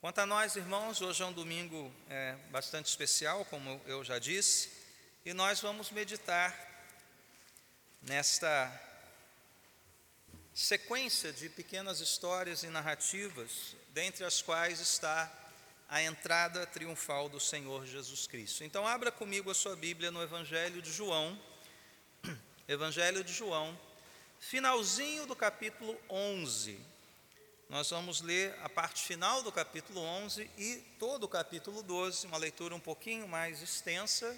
Quanto a nós, irmãos, hoje é um domingo é, bastante especial, como eu já disse, e nós vamos meditar nesta sequência de pequenas histórias e narrativas, dentre as quais está a entrada triunfal do Senhor Jesus Cristo. Então, abra comigo a sua Bíblia no Evangelho de João, Evangelho de João, finalzinho do capítulo 11. Nós vamos ler a parte final do capítulo 11 e todo o capítulo 12, uma leitura um pouquinho mais extensa.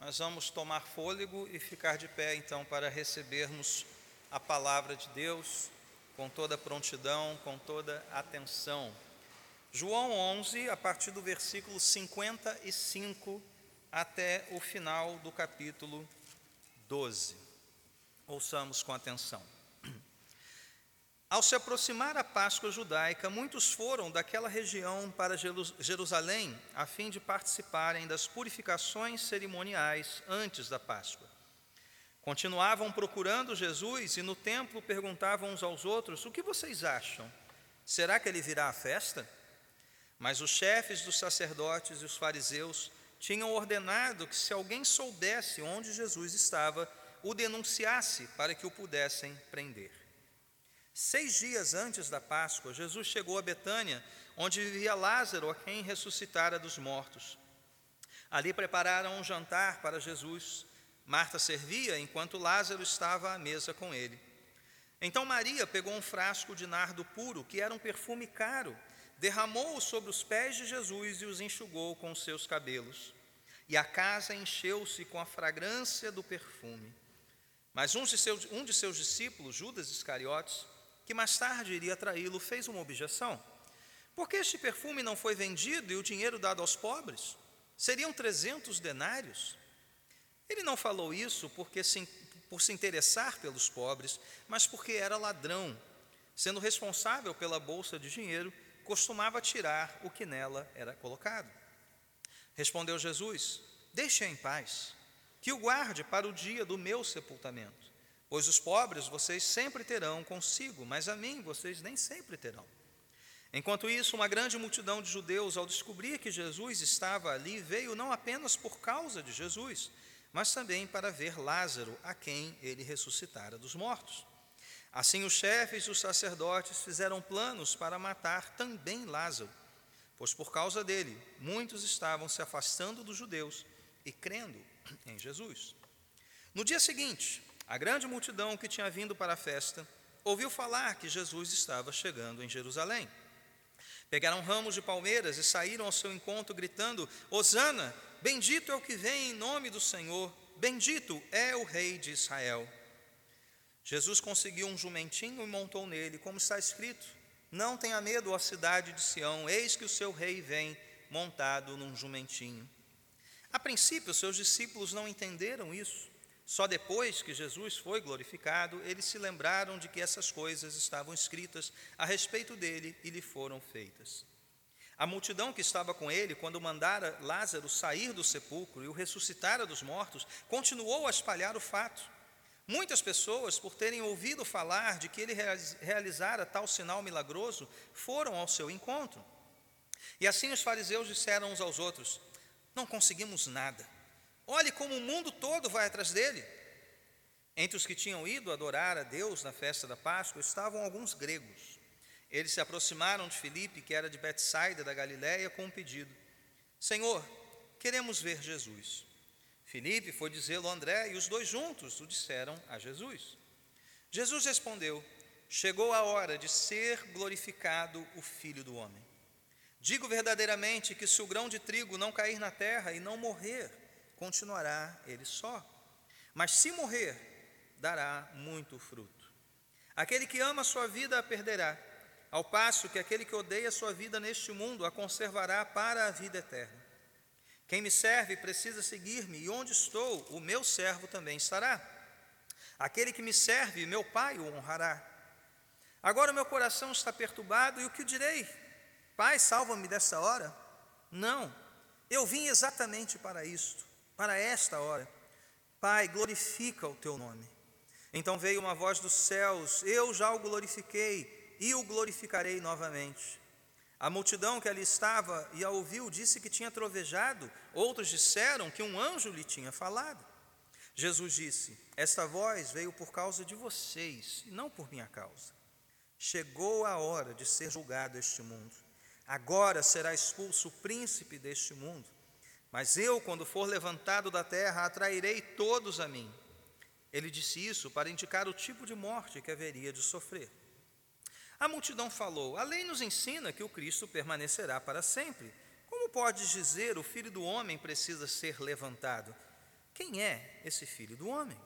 Nós vamos tomar fôlego e ficar de pé então para recebermos a palavra de Deus com toda prontidão, com toda atenção. João 11, a partir do versículo 55 até o final do capítulo 12. Ouçamos com atenção. Ao se aproximar a Páscoa judaica, muitos foram daquela região para Jerusalém a fim de participarem das purificações cerimoniais antes da Páscoa. Continuavam procurando Jesus e no templo perguntavam uns aos outros: O que vocês acham? Será que ele virá à festa? Mas os chefes dos sacerdotes e os fariseus tinham ordenado que, se alguém soubesse onde Jesus estava, o denunciasse para que o pudessem prender. Seis dias antes da Páscoa, Jesus chegou a Betânia, onde vivia Lázaro, a quem ressuscitara dos mortos. Ali prepararam um jantar para Jesus. Marta servia, enquanto Lázaro estava à mesa com ele. Então Maria pegou um frasco de nardo puro, que era um perfume caro, derramou-o sobre os pés de Jesus e os enxugou com os seus cabelos. E a casa encheu-se com a fragrância do perfume. Mas um de seus, um de seus discípulos, Judas Iscariotes, que mais tarde iria traí-lo, fez uma objeção. Por que este perfume não foi vendido e o dinheiro dado aos pobres? Seriam trezentos denários? Ele não falou isso porque se, por se interessar pelos pobres, mas porque era ladrão. Sendo responsável pela bolsa de dinheiro, costumava tirar o que nela era colocado. Respondeu Jesus: Deixe-a em paz, que o guarde para o dia do meu sepultamento. Pois os pobres vocês sempre terão consigo, mas a mim vocês nem sempre terão. Enquanto isso, uma grande multidão de judeus, ao descobrir que Jesus estava ali, veio não apenas por causa de Jesus, mas também para ver Lázaro, a quem ele ressuscitara dos mortos. Assim, os chefes e os sacerdotes fizeram planos para matar também Lázaro, pois por causa dele, muitos estavam se afastando dos judeus e crendo em Jesus. No dia seguinte, a grande multidão que tinha vindo para a festa ouviu falar que Jesus estava chegando em Jerusalém. Pegaram ramos de palmeiras e saíram ao seu encontro, gritando: Hosana, bendito é o que vem em nome do Senhor, bendito é o Rei de Israel. Jesus conseguiu um jumentinho e montou nele, como está escrito: Não tenha medo, ó cidade de Sião, eis que o seu rei vem montado num jumentinho. A princípio, seus discípulos não entenderam isso. Só depois que Jesus foi glorificado, eles se lembraram de que essas coisas estavam escritas a respeito dele e lhe foram feitas. A multidão que estava com ele, quando mandara Lázaro sair do sepulcro e o ressuscitara dos mortos, continuou a espalhar o fato. Muitas pessoas, por terem ouvido falar de que ele realizara tal sinal milagroso, foram ao seu encontro. E assim os fariseus disseram uns aos outros: Não conseguimos nada Olhe como o mundo todo vai atrás dele. Entre os que tinham ido adorar a Deus na festa da Páscoa estavam alguns gregos. Eles se aproximaram de Filipe, que era de Betsaida da Galiléia, com um pedido: Senhor, queremos ver Jesus. Filipe foi dizê-lo a André e os dois juntos o disseram a Jesus. Jesus respondeu: Chegou a hora de ser glorificado o Filho do Homem. Digo verdadeiramente que se o grão de trigo não cair na terra e não morrer, continuará ele só. Mas se morrer, dará muito fruto. Aquele que ama a sua vida a perderá, ao passo que aquele que odeia a sua vida neste mundo a conservará para a vida eterna. Quem me serve precisa seguir-me, e onde estou, o meu servo também estará. Aquele que me serve, meu Pai o honrará. Agora o meu coração está perturbado, e o que direi? Pai, salva-me desta hora? Não, eu vim exatamente para isto para esta hora. Pai, glorifica o teu nome. Então veio uma voz dos céus: Eu já o glorifiquei e o glorificarei novamente. A multidão que ali estava e a ouviu disse que tinha trovejado, outros disseram que um anjo lhe tinha falado. Jesus disse: Esta voz veio por causa de vocês, e não por minha causa. Chegou a hora de ser julgado este mundo. Agora será expulso o príncipe deste mundo. Mas eu, quando for levantado da terra, atrairei todos a mim. Ele disse isso para indicar o tipo de morte que haveria de sofrer. A multidão falou: A lei nos ensina que o Cristo permanecerá para sempre. Como podes dizer o filho do homem precisa ser levantado? Quem é esse filho do homem?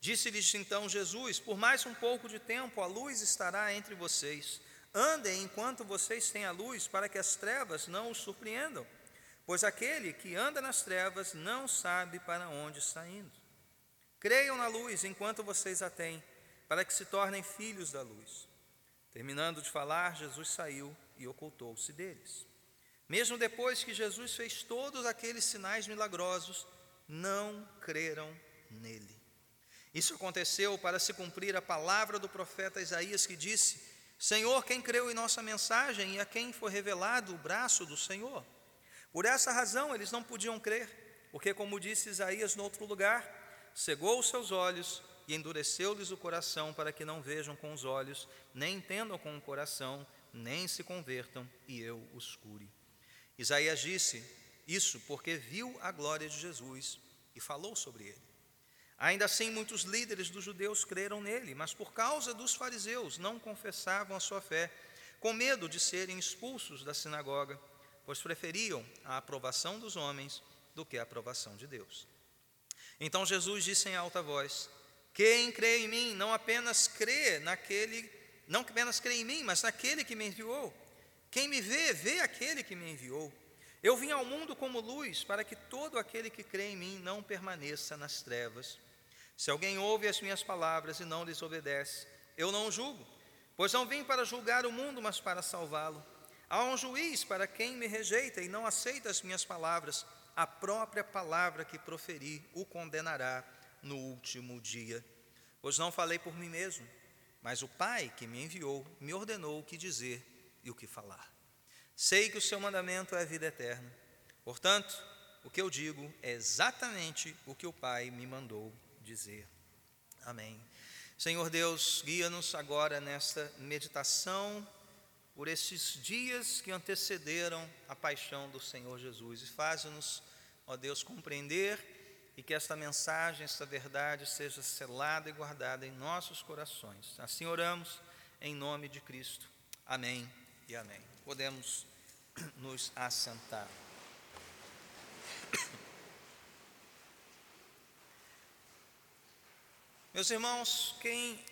Disse-lhes então Jesus: Por mais um pouco de tempo a luz estará entre vocês. Andem enquanto vocês têm a luz, para que as trevas não os surpreendam. Pois aquele que anda nas trevas não sabe para onde está indo. Creiam na luz enquanto vocês a têm, para que se tornem filhos da luz. Terminando de falar, Jesus saiu e ocultou-se deles. Mesmo depois que Jesus fez todos aqueles sinais milagrosos, não creram nele. Isso aconteceu para se cumprir a palavra do profeta Isaías que disse: Senhor, quem creu em nossa mensagem e a quem foi revelado o braço do Senhor? Por essa razão eles não podiam crer, porque, como disse Isaías no outro lugar, cegou os seus olhos e endureceu-lhes o coração para que não vejam com os olhos, nem entendam com o coração, nem se convertam e eu os cure. Isaías disse isso porque viu a glória de Jesus e falou sobre ele. Ainda assim, muitos líderes dos judeus creram nele, mas por causa dos fariseus não confessavam a sua fé, com medo de serem expulsos da sinagoga, pois preferiam a aprovação dos homens do que a aprovação de Deus. Então Jesus disse em alta voz: quem crê em mim não apenas crê naquele, não apenas crê em mim, mas naquele que me enviou. Quem me vê, vê aquele que me enviou. Eu vim ao mundo como luz, para que todo aquele que crê em mim não permaneça nas trevas. Se alguém ouve as minhas palavras e não lhes obedece, eu não o julgo, pois não vim para julgar o mundo, mas para salvá-lo. Há um juiz para quem me rejeita e não aceita as minhas palavras, a própria palavra que proferi o condenará no último dia. Pois não falei por mim mesmo, mas o Pai que me enviou me ordenou o que dizer e o que falar. Sei que o seu mandamento é a vida eterna. Portanto, o que eu digo é exatamente o que o Pai me mandou dizer. Amém. Senhor Deus, guia-nos agora nesta meditação por esses dias que antecederam a paixão do Senhor Jesus e faz-nos, ó Deus, compreender e que esta mensagem, esta verdade seja selada e guardada em nossos corações. Assim oramos em nome de Cristo. Amém e amém. Podemos nos assentar. Meus irmãos, quem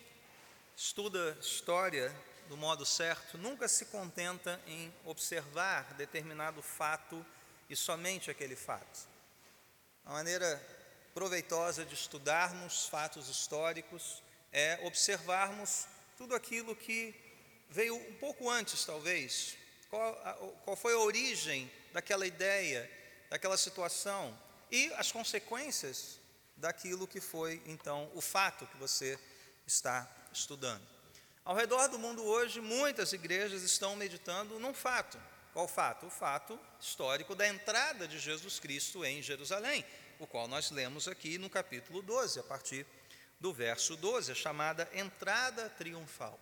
estuda história do modo certo nunca se contenta em observar determinado fato e somente aquele fato. A maneira proveitosa de estudarmos fatos históricos é observarmos tudo aquilo que veio um pouco antes, talvez. Qual, qual foi a origem daquela ideia, daquela situação e as consequências daquilo que foi, então, o fato que você está estudando. Ao redor do mundo hoje, muitas igrejas estão meditando num fato. Qual fato? O fato histórico da entrada de Jesus Cristo em Jerusalém, o qual nós lemos aqui no capítulo 12, a partir do verso 12, a chamada entrada triunfal.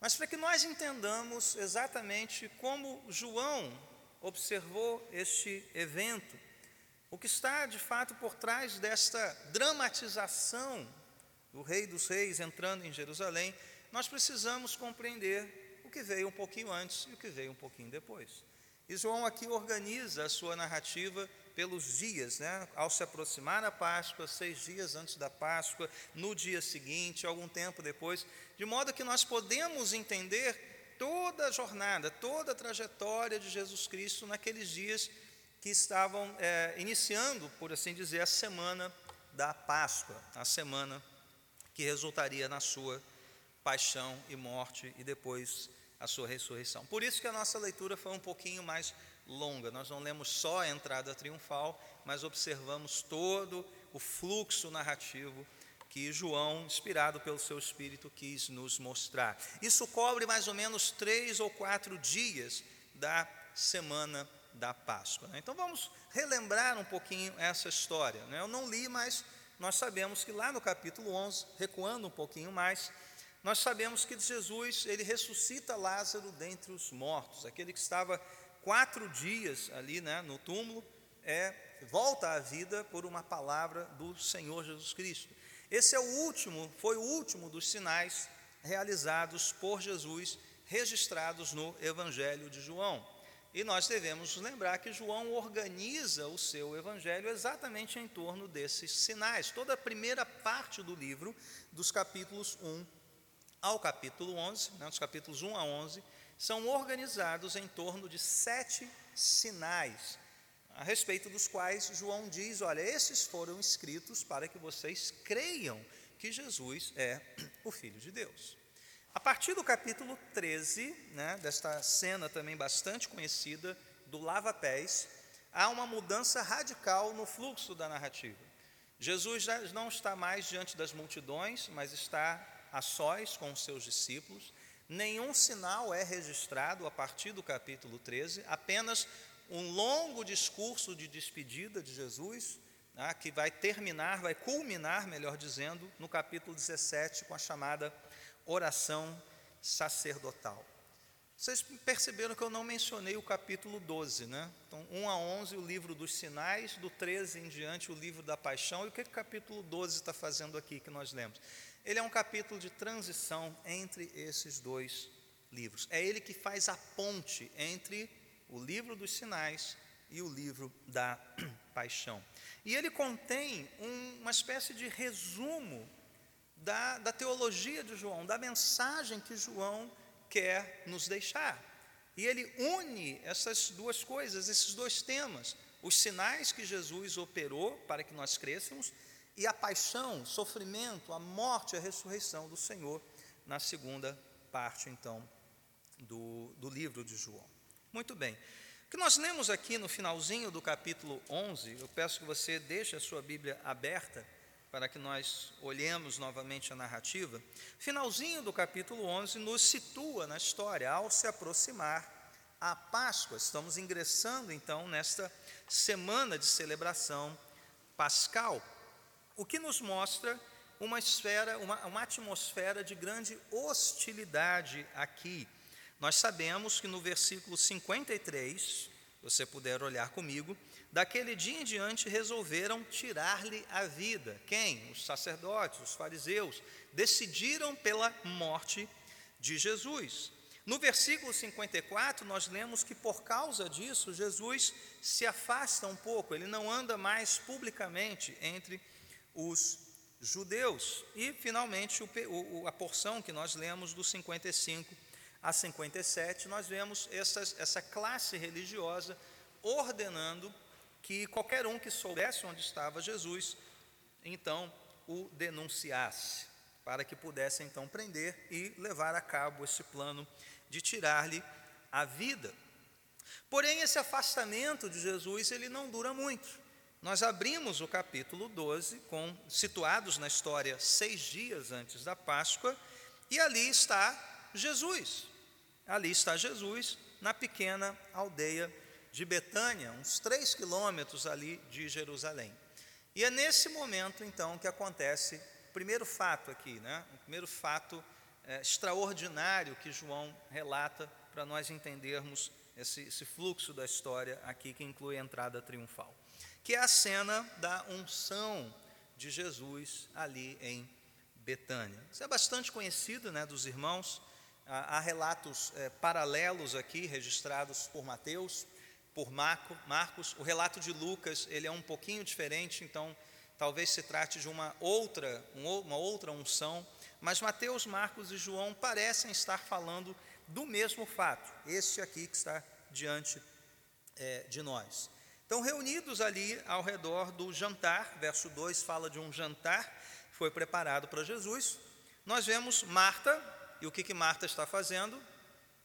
Mas para que nós entendamos exatamente como João observou este evento, o que está de fato por trás desta dramatização do Rei dos Reis entrando em Jerusalém, nós precisamos compreender que veio um pouquinho antes e o que veio um pouquinho depois. E João aqui organiza a sua narrativa pelos dias, né? ao se aproximar a Páscoa, seis dias antes da Páscoa, no dia seguinte, algum tempo depois, de modo que nós podemos entender toda a jornada, toda a trajetória de Jesus Cristo naqueles dias que estavam é, iniciando, por assim dizer, a semana da Páscoa, a semana que resultaria na sua paixão e morte e depois a sua ressurreição. Por isso que a nossa leitura foi um pouquinho mais longa. Nós não lemos só a entrada triunfal, mas observamos todo o fluxo narrativo que João, inspirado pelo seu espírito, quis nos mostrar. Isso cobre mais ou menos três ou quatro dias da semana da Páscoa. Né? Então vamos relembrar um pouquinho essa história. Né? Eu não li, mas nós sabemos que lá no capítulo 11, recuando um pouquinho mais, nós sabemos que Jesus ele ressuscita Lázaro dentre os mortos, aquele que estava quatro dias ali né, no túmulo, é, volta à vida por uma palavra do Senhor Jesus Cristo. Esse é o último, foi o último dos sinais realizados por Jesus, registrados no Evangelho de João. E nós devemos lembrar que João organiza o seu evangelho exatamente em torno desses sinais. Toda a primeira parte do livro, dos capítulos 1 ao capítulo 11, né, dos capítulos 1 a 11, são organizados em torno de sete sinais, a respeito dos quais João diz: olha, esses foram escritos para que vocês creiam que Jesus é o Filho de Deus. A partir do capítulo 13, né, desta cena também bastante conhecida, do lava-pés, há uma mudança radical no fluxo da narrativa. Jesus já não está mais diante das multidões, mas está a sós com os seus discípulos. Nenhum sinal é registrado a partir do capítulo 13, apenas um longo discurso de despedida de Jesus, né, que vai terminar, vai culminar, melhor dizendo, no capítulo 17, com a chamada oração sacerdotal. Vocês perceberam que eu não mencionei o capítulo 12, né? Então, 1 a 11, o livro dos sinais, do 13 em diante, o livro da paixão. E o que, que o capítulo 12 está fazendo aqui que nós lemos? Ele é um capítulo de transição entre esses dois livros. É ele que faz a ponte entre o livro dos sinais e o livro da paixão. E ele contém um, uma espécie de resumo da, da teologia de João, da mensagem que João quer nos deixar. E ele une essas duas coisas, esses dois temas: os sinais que Jesus operou para que nós crescemos e a paixão, sofrimento, a morte e a ressurreição do Senhor na segunda parte, então, do, do livro de João. Muito bem. O que nós lemos aqui no finalzinho do capítulo 11, eu peço que você deixe a sua Bíblia aberta para que nós olhemos novamente a narrativa, finalzinho do capítulo 11 nos situa na história ao se aproximar a Páscoa. Estamos ingressando então nesta semana de celebração pascal, o que nos mostra uma esfera, uma, uma atmosfera de grande hostilidade aqui. Nós sabemos que no versículo 53, se você puder olhar comigo, Daquele dia em diante resolveram tirar-lhe a vida. Quem? Os sacerdotes, os fariseus, decidiram pela morte de Jesus. No versículo 54, nós lemos que por causa disso, Jesus se afasta um pouco, ele não anda mais publicamente entre os judeus. E, finalmente, o, a porção que nós lemos do 55 a 57, nós vemos essa, essa classe religiosa ordenando que qualquer um que soubesse onde estava Jesus, então o denunciasse, para que pudesse então prender e levar a cabo esse plano de tirar-lhe a vida. Porém, esse afastamento de Jesus, ele não dura muito. Nós abrimos o capítulo 12, com, situados na história seis dias antes da Páscoa, e ali está Jesus. Ali está Jesus, na pequena aldeia de Betânia, uns três quilômetros ali de Jerusalém. E é nesse momento, então, que acontece o primeiro fato aqui, né? o primeiro fato é, extraordinário que João relata para nós entendermos esse, esse fluxo da história aqui, que inclui a entrada triunfal, que é a cena da unção de Jesus ali em Betânia. Isso é bastante conhecido né, dos irmãos, há, relatos é, paralelos aqui registrados por Mateus, por Marco, Marcos. O relato de Lucas ele é um pouquinho diferente, então talvez se trate de uma outra, uma outra unção, mas Mateus, Marcos e João parecem estar falando do mesmo fato, este aqui que está diante é, de nós. Então, reunidos ali ao redor do jantar, verso 2 fala de um jantar que foi preparado para Jesus. Nós vemos Marta, e o que, que Marta está fazendo?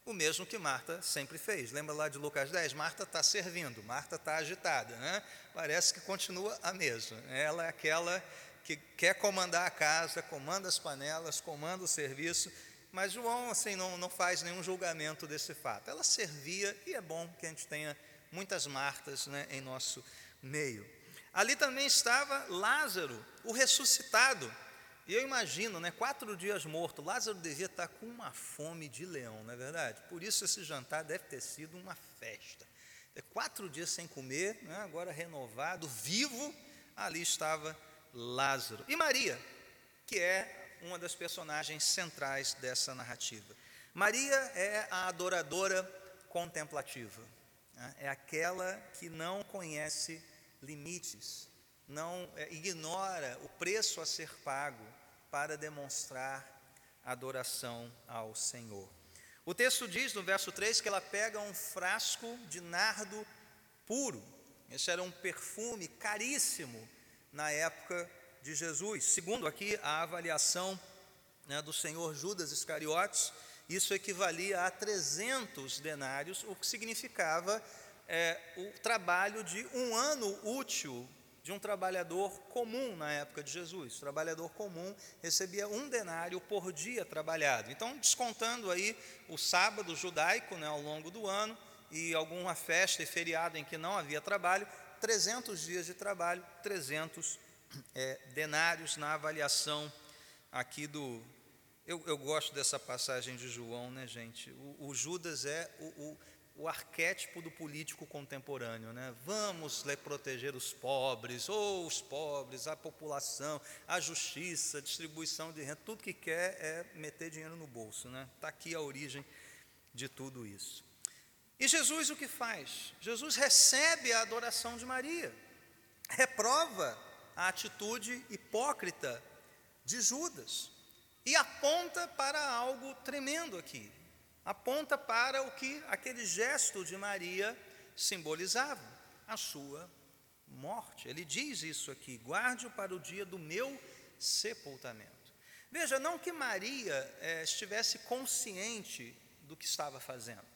o mesmo que Marta sempre fez. Lembra lá de Lucas 10? Marta está servindo, Marta está agitada, né? Parece que continua a mesma. Ela é aquela que quer comandar a casa, comanda as panelas, comanda o serviço, mas João assim não, não faz nenhum julgamento desse fato. Ela servia e é bom que a gente tenha muitas Martas né, em nosso meio. Ali também estava Lázaro, o ressuscitado. E eu imagino, né, quatro dias morto, Lázaro devia estar com uma fome de leão, não é verdade? Por isso esse jantar deve ter sido uma festa. É quatro dias sem comer, né, agora renovado, vivo, ali estava Lázaro. E Maria, que é uma das personagens centrais dessa narrativa. Maria é a adoradora contemplativa, né? é aquela que não conhece limites, não é, ignora o preço a ser pago para demonstrar adoração ao Senhor. O texto diz no verso 3 que ela pega um frasco de nardo puro. Esse era um perfume caríssimo na época de Jesus. Segundo aqui a avaliação né, do senhor Judas Iscariotes, isso equivalia a 300 denários, o que significava é, o trabalho de um ano útil de um trabalhador comum na época de Jesus. O trabalhador comum recebia um denário por dia trabalhado. Então, descontando aí o sábado judaico né, ao longo do ano e alguma festa e feriado em que não havia trabalho, 300 dias de trabalho, 300 é, denários na avaliação aqui do. Eu, eu, gosto dessa passagem de João, né, gente? O, o Judas é o, o, o, arquétipo do político contemporâneo, né? Vamos proteger os pobres, ou os pobres, a população, a justiça, distribuição de renda, tudo que quer é meter dinheiro no bolso, né? Está aqui a origem de tudo isso. E Jesus o que faz? Jesus recebe a adoração de Maria, reprova a atitude hipócrita de Judas e aponta para algo tremendo aqui. Aponta para o que aquele gesto de Maria simbolizava, a sua morte. Ele diz isso aqui: guarde-o para o dia do meu sepultamento. Veja, não que Maria é, estivesse consciente do que estava fazendo.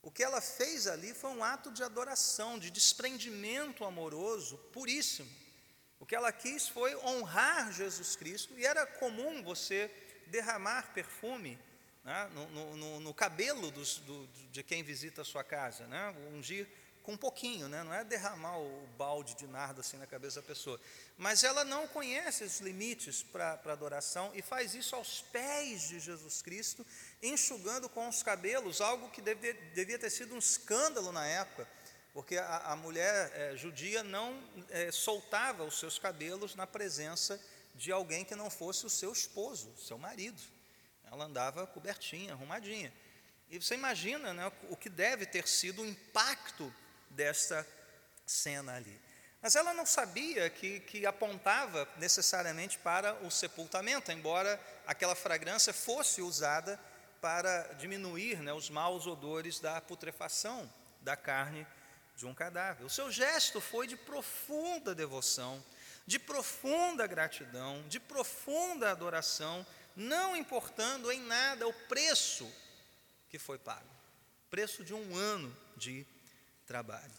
O que ela fez ali foi um ato de adoração, de desprendimento amoroso puríssimo. O que ela quis foi honrar Jesus Cristo, e era comum você derramar perfume né, no, no, no, cabelo dos, do, de quem visita a sua casa, né, ungir com um pouquinho, né, não é derramar o balde de nardo assim na cabeça da pessoa. Mas ela não conhece os limites para adoração e faz isso aos pés de Jesus Cristo, enxugando com os cabelos, algo que deve, devia ter sido um escândalo na época porque a, a mulher é, judia não é, soltava os seus cabelos na presença de alguém que não fosse o seu esposo, seu marido. Ela andava cobertinha, arrumadinha. E você imagina né, o que deve ter sido o impacto desta cena ali. Mas ela não sabia que, que apontava necessariamente para o sepultamento, embora aquela fragrância fosse usada para diminuir né, os maus odores da putrefação da carne de um cadáver. O seu gesto foi de profunda devoção, de profunda gratidão, de profunda adoração, não importando em nada o preço que foi pago preço de um ano de trabalho.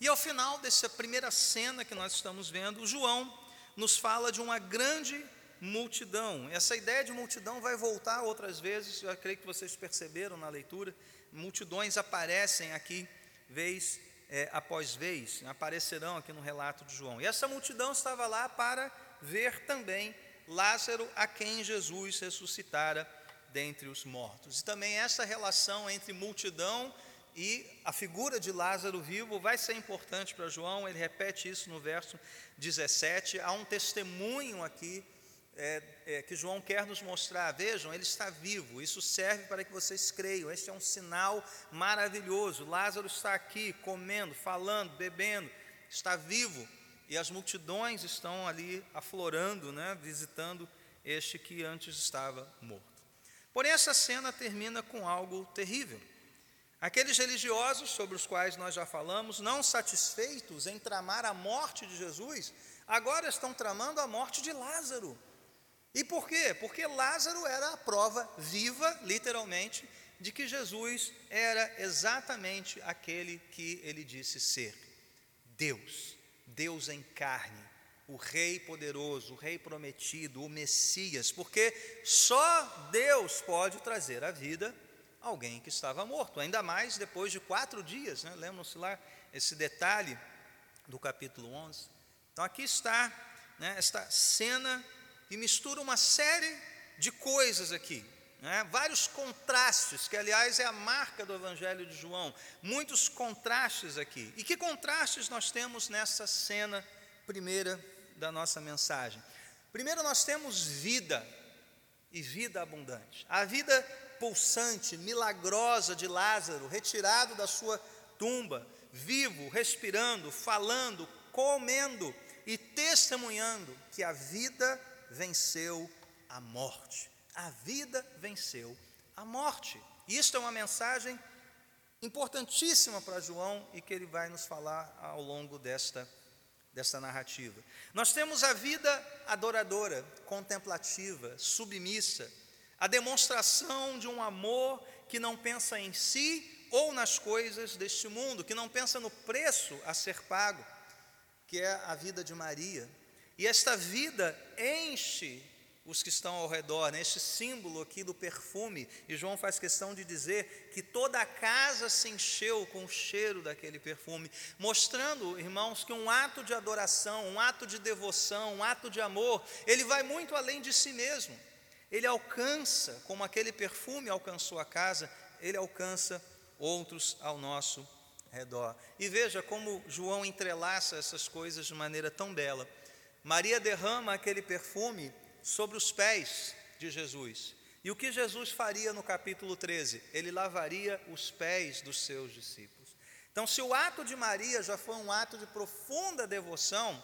E ao final dessa primeira cena que nós estamos vendo, João nos fala de uma grande multidão. Essa ideia de multidão vai voltar outras vezes, eu creio que vocês perceberam na leitura. Multidões aparecem aqui, vez é, após vez, aparecerão aqui no relato de João. E essa multidão estava lá para ver também Lázaro, a quem Jesus ressuscitara dentre os mortos. E também essa relação entre multidão e a figura de Lázaro vivo vai ser importante para João, ele repete isso no verso 17. Há um testemunho aqui é, é, que João quer nos mostrar. Vejam, ele está vivo. Isso serve para que vocês creiam. Este é um sinal maravilhoso. Lázaro está aqui, comendo, falando, bebendo, está vivo. E as multidões estão ali aflorando, né, visitando este que antes estava morto. Porém, essa cena termina com algo terrível. Aqueles religiosos sobre os quais nós já falamos, não satisfeitos em tramar a morte de Jesus, agora estão tramando a morte de Lázaro. E por quê? Porque Lázaro era a prova viva, literalmente, de que Jesus era exatamente aquele que ele disse ser: Deus, Deus em carne, o Rei poderoso, o Rei prometido, o Messias, porque só Deus pode trazer à vida alguém que estava morto, ainda mais depois de quatro dias, né? lembram-se lá esse detalhe do capítulo 11. Então aqui está né, esta cena e mistura uma série de coisas aqui, né? vários contrastes, que aliás é a marca do Evangelho de João, muitos contrastes aqui. E que contrastes nós temos nessa cena primeira da nossa mensagem? Primeiro, nós temos vida e vida abundante. A vida pulsante, milagrosa de Lázaro, retirado da sua tumba, vivo, respirando, falando, comendo e testemunhando que a vida venceu a morte. A vida venceu a morte. Isto é uma mensagem importantíssima para João e que ele vai nos falar ao longo desta, desta narrativa. Nós temos a vida adoradora, contemplativa, submissa, a demonstração de um amor que não pensa em si ou nas coisas deste mundo, que não pensa no preço a ser pago, que é a vida de Maria. E esta vida enche os que estão ao redor, né? este símbolo aqui do perfume, e João faz questão de dizer que toda a casa se encheu com o cheiro daquele perfume, mostrando, irmãos, que um ato de adoração, um ato de devoção, um ato de amor, ele vai muito além de si mesmo. Ele alcança, como aquele perfume alcançou a casa, ele alcança outros ao nosso redor. E veja como João entrelaça essas coisas de maneira tão bela. Maria derrama aquele perfume sobre os pés de Jesus. E o que Jesus faria no capítulo 13? Ele lavaria os pés dos seus discípulos. Então, se o ato de Maria já foi um ato de profunda devoção,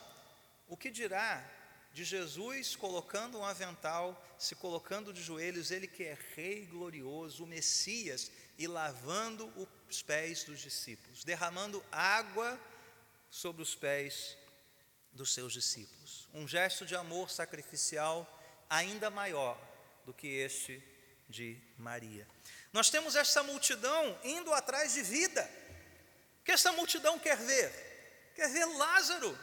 o que dirá de Jesus colocando um avental, se colocando de joelhos, ele que é rei glorioso, o Messias, e lavando os pés dos discípulos, derramando água sobre os pés dos seus discípulos. Um gesto de amor sacrificial ainda maior do que este de Maria. Nós temos esta multidão indo atrás de vida. O que essa multidão quer ver? Quer ver Lázaro,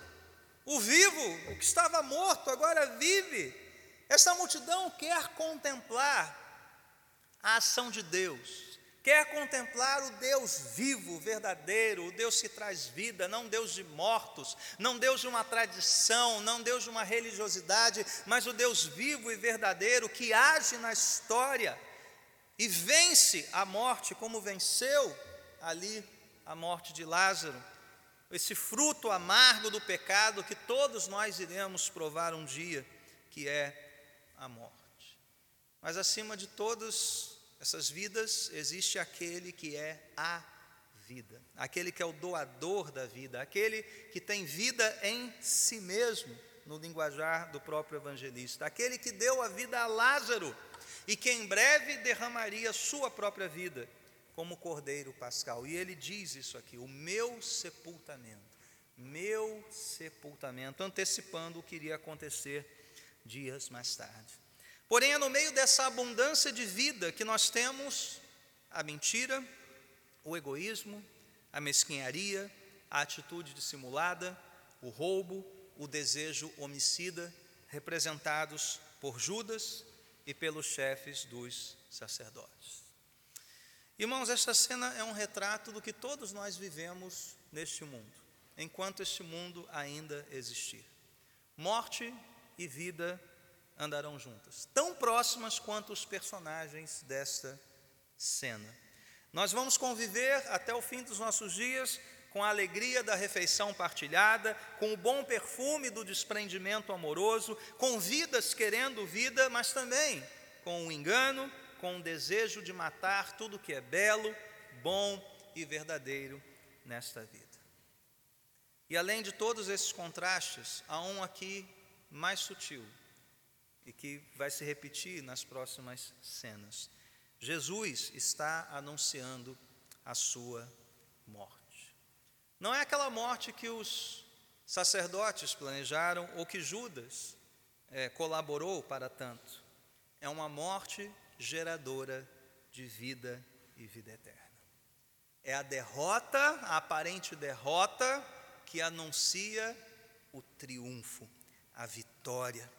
o vivo, o que estava morto, agora vive. Essa multidão quer contemplar a ação de Deus quer contemplar o Deus vivo, verdadeiro, o Deus que traz vida, não Deus de mortos, não Deus de uma tradição, não Deus de uma religiosidade, mas o Deus vivo e verdadeiro que age na história e vence a morte, como venceu ali a morte de Lázaro, esse fruto amargo do pecado que todos nós iremos provar um dia, que é a morte. Mas acima de todos essas vidas, existe aquele que é a vida, aquele que é o doador da vida, aquele que tem vida em si mesmo, no linguajar do próprio evangelista, aquele que deu a vida a Lázaro e que em breve derramaria sua própria vida como cordeiro pascal. E ele diz isso aqui: o meu sepultamento, meu sepultamento, antecipando o que iria acontecer dias mais tarde. Porém, é no meio dessa abundância de vida que nós temos a mentira, o egoísmo, a mesquinharia, a atitude dissimulada, o roubo, o desejo homicida, representados por Judas e pelos chefes dos sacerdotes. Irmãos, esta cena é um retrato do que todos nós vivemos neste mundo, enquanto este mundo ainda existir. Morte e vida andarão juntas, tão próximas quanto os personagens desta cena. Nós vamos conviver até o fim dos nossos dias com a alegria da refeição partilhada, com o bom perfume do desprendimento amoroso, com vidas querendo vida, mas também com o engano, com o desejo de matar tudo que é belo, bom e verdadeiro nesta vida. E além de todos esses contrastes, há um aqui mais sutil, e que vai se repetir nas próximas cenas. Jesus está anunciando a sua morte. Não é aquela morte que os sacerdotes planejaram ou que Judas é, colaborou para tanto. É uma morte geradora de vida e vida eterna. É a derrota, a aparente derrota, que anuncia o triunfo a vitória.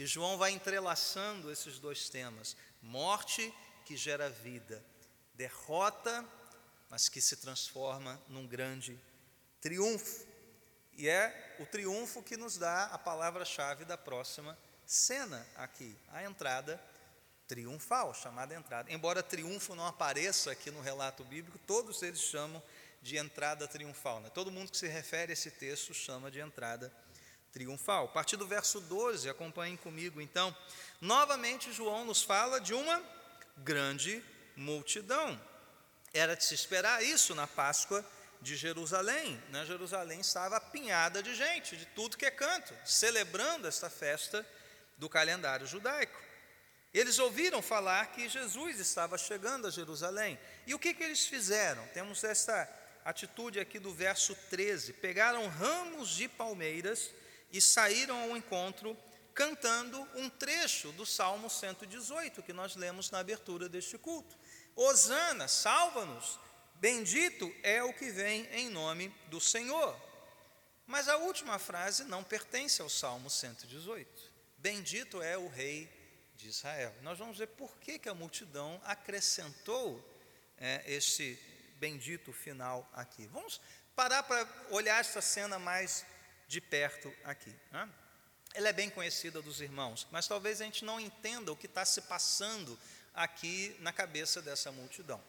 E João vai entrelaçando esses dois temas: morte que gera vida, derrota, mas que se transforma num grande triunfo. E é o triunfo que nos dá a palavra-chave da próxima cena aqui, a entrada triunfal, chamada entrada. Embora triunfo não apareça aqui no relato bíblico, todos eles chamam de entrada triunfal. Né? Todo mundo que se refere a esse texto chama de entrada triunfal. A partir do verso 12, acompanhem comigo então. Novamente, João nos fala de uma grande multidão. Era de se esperar isso na Páscoa de Jerusalém. Né? Jerusalém estava apinhada de gente, de tudo que é canto, celebrando esta festa do calendário judaico. Eles ouviram falar que Jesus estava chegando a Jerusalém. E o que, que eles fizeram? Temos esta atitude aqui do verso 13: pegaram ramos de palmeiras e saíram ao encontro cantando um trecho do Salmo 118 que nós lemos na abertura deste culto. Osana, salva-nos, bendito é o que vem em nome do Senhor. Mas a última frase não pertence ao Salmo 118. Bendito é o Rei de Israel. Nós vamos ver por que, que a multidão acrescentou é, este bendito final aqui. Vamos parar para olhar essa cena mais de perto aqui. Né? Ela é bem conhecida dos irmãos, mas talvez a gente não entenda o que está se passando aqui na cabeça dessa multidão.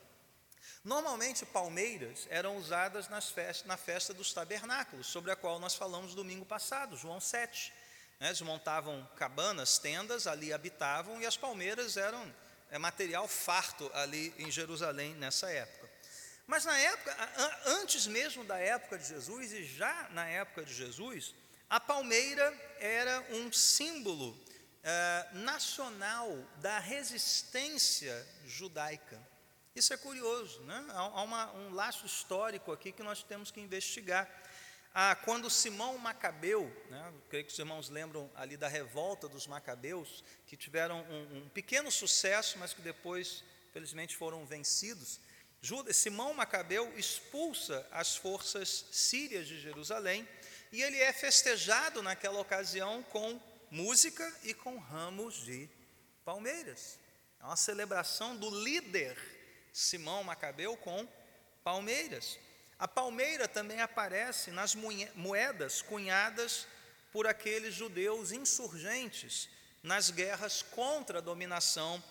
Normalmente, palmeiras eram usadas festas, na festa dos tabernáculos, sobre a qual nós falamos domingo passado, João 7. Né? Eles montavam cabanas, tendas, ali habitavam, e as palmeiras eram é, material farto ali em Jerusalém nessa época. Mas na época, antes mesmo da época de Jesus e já na época de Jesus, a palmeira era um símbolo eh, nacional da resistência judaica. Isso é curioso, né? há uma, um laço histórico aqui que nós temos que investigar. Ah, quando Simão Macabeu, né, creio que os irmãos lembram ali da revolta dos Macabeus, que tiveram um, um pequeno sucesso, mas que depois, felizmente, foram vencidos. Judas, Simão Macabeu expulsa as forças sírias de Jerusalém e ele é festejado naquela ocasião com música e com ramos de palmeiras. É uma celebração do líder Simão Macabeu com palmeiras. A palmeira também aparece nas moedas cunhadas por aqueles judeus insurgentes nas guerras contra a dominação